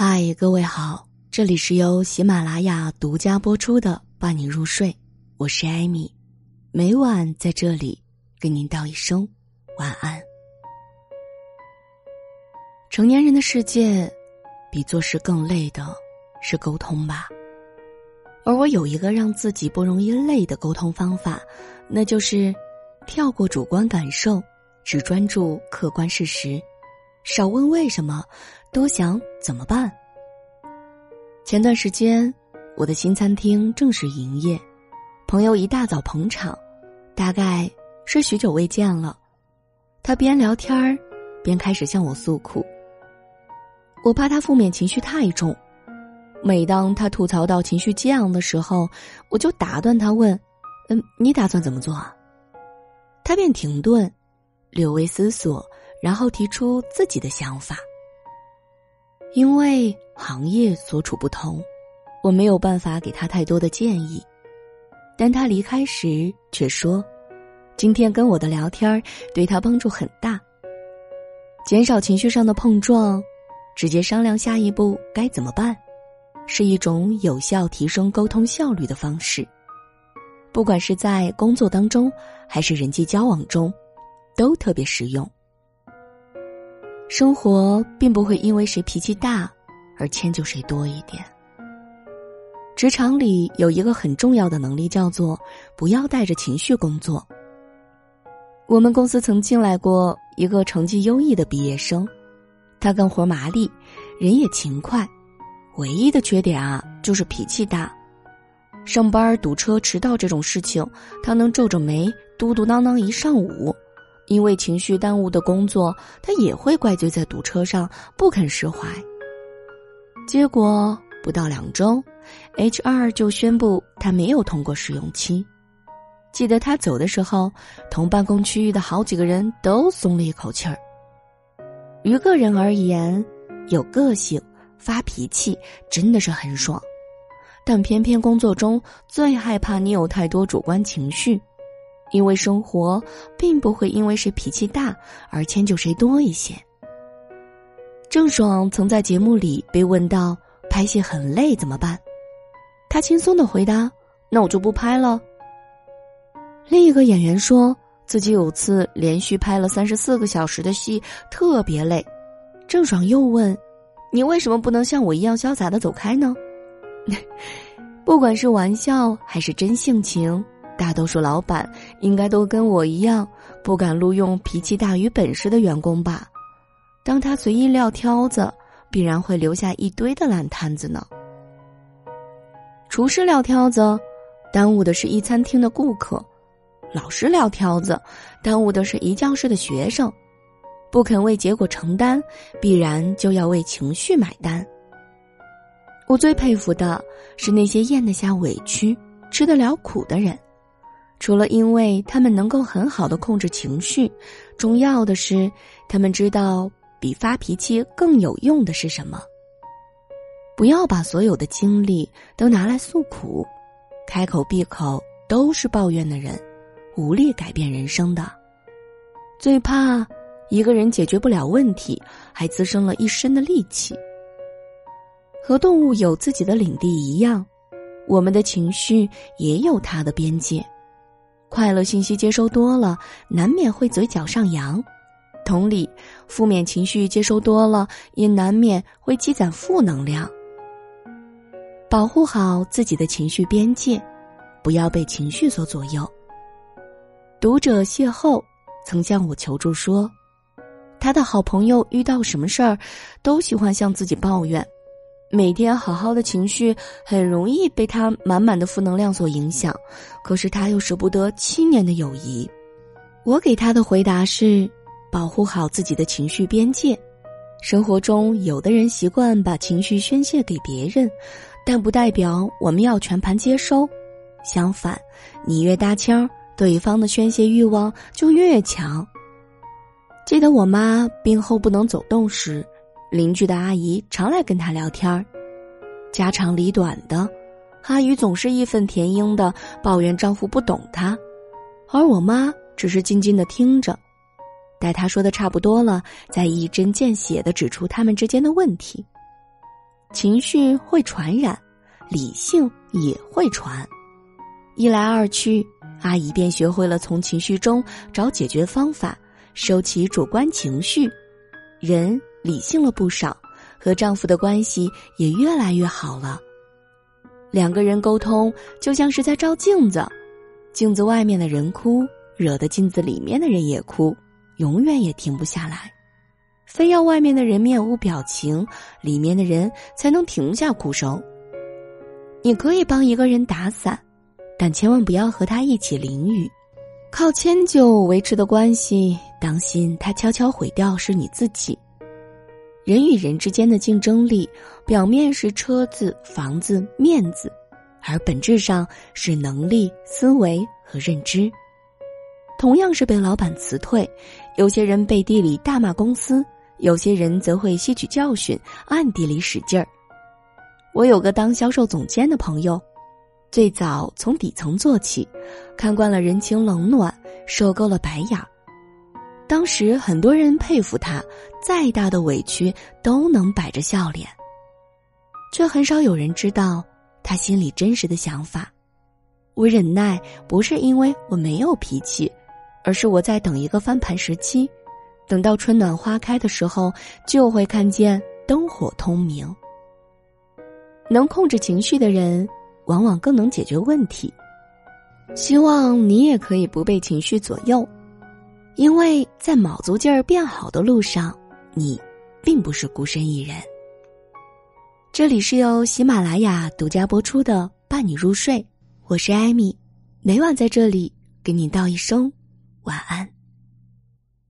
嗨，各位好，这里是由喜马拉雅独家播出的《伴你入睡》，我是艾米，每晚在这里跟您道一声晚安。成年人的世界，比做事更累的是沟通吧。而我有一个让自己不容易累的沟通方法，那就是跳过主观感受，只专注客观事实。少问为什么，多想怎么办。前段时间，我的新餐厅正式营业，朋友一大早捧场，大概是许久未见了。他边聊天儿，边开始向我诉苦。我怕他负面情绪太重，每当他吐槽到情绪激昂的时候，我就打断他问：“嗯，你打算怎么做啊？”他便停顿，略微思索。然后提出自己的想法。因为行业所处不同，我没有办法给他太多的建议。但他离开时却说：“今天跟我的聊天对他帮助很大，减少情绪上的碰撞，直接商量下一步该怎么办，是一种有效提升沟通效率的方式。不管是在工作当中，还是人际交往中，都特别实用。”生活并不会因为谁脾气大而迁就谁多一点。职场里有一个很重要的能力，叫做不要带着情绪工作。我们公司曾进来过一个成绩优异的毕业生，他干活麻利，人也勤快，唯一的缺点啊就是脾气大。上班堵车、迟到这种事情，他能皱着眉嘟嘟囔囔一上午。因为情绪耽误的工作，他也会怪罪在堵车上，不肯释怀。结果不到两周，HR 就宣布他没有通过试用期。记得他走的时候，同办公区域的好几个人都松了一口气儿。于个人而言，有个性、发脾气真的是很爽，但偏偏工作中最害怕你有太多主观情绪。因为生活并不会因为谁脾气大而迁就谁多一些。郑爽曾在节目里被问到拍戏很累怎么办，她轻松的回答：“那我就不拍了。”另一个演员说自己有次连续拍了三十四个小时的戏，特别累。郑爽又问：“你为什么不能像我一样潇洒的走开呢？” 不管是玩笑还是真性情。大多数老板应该都跟我一样，不敢录用脾气大于本事的员工吧？当他随意撂挑子，必然会留下一堆的烂摊子呢。厨师撂挑子，耽误的是一餐厅的顾客；老师撂挑子，耽误的是一教室的学生。不肯为结果承担，必然就要为情绪买单。我最佩服的是那些咽得下委屈、吃得了苦的人。除了因为他们能够很好的控制情绪，重要的是，他们知道比发脾气更有用的是什么。不要把所有的精力都拿来诉苦，开口闭口都是抱怨的人，无力改变人生的。最怕一个人解决不了问题，还滋生了一身的戾气。和动物有自己的领地一样，我们的情绪也有它的边界。快乐信息接收多了，难免会嘴角上扬；同理，负面情绪接收多了，也难免会积攒负能量。保护好自己的情绪边界，不要被情绪所左右。读者邂逅曾向我求助说，他的好朋友遇到什么事儿，都喜欢向自己抱怨。每天好好的情绪很容易被他满满的负能量所影响，可是他又舍不得七年的友谊。我给他的回答是：保护好自己的情绪边界。生活中，有的人习惯把情绪宣泄给别人，但不代表我们要全盘接收。相反，你越搭腔，对方的宣泄欲望就越强。记得我妈病后不能走动时。邻居的阿姨常来跟他聊天儿，家长里短的，阿姨总是义愤填膺的抱怨丈夫不懂她，而我妈只是静静的听着，待她说的差不多了，再一针见血的指出他们之间的问题。情绪会传染，理性也会传。一来二去，阿姨便学会了从情绪中找解决方法，收起主观情绪，人理性了不少，和丈夫的关系也越来越好了。两个人沟通就像是在照镜子，镜子外面的人哭，惹得镜子里面的人也哭，永远也停不下来，非要外面的人面无表情，里面的人才能停下哭声。你可以帮一个人打伞。但千万不要和他一起淋雨，靠迁就维持的关系，当心他悄悄毁掉是你自己。人与人之间的竞争力，表面是车子、房子、面子，而本质上是能力、思维和认知。同样是被老板辞退，有些人背地里大骂公司，有些人则会吸取教训，暗地里使劲儿。我有个当销售总监的朋友。最早从底层做起，看惯了人情冷暖，受够了白眼儿。当时很多人佩服他，再大的委屈都能摆着笑脸。却很少有人知道他心里真实的想法。我忍耐不是因为我没有脾气，而是我在等一个翻盘时期，等到春暖花开的时候，就会看见灯火通明。能控制情绪的人。往往更能解决问题。希望你也可以不被情绪左右，因为在卯足劲儿变好的路上，你并不是孤身一人。这里是由喜马拉雅独家播出的《伴你入睡》，我是艾米，每晚在这里给你道一声晚安。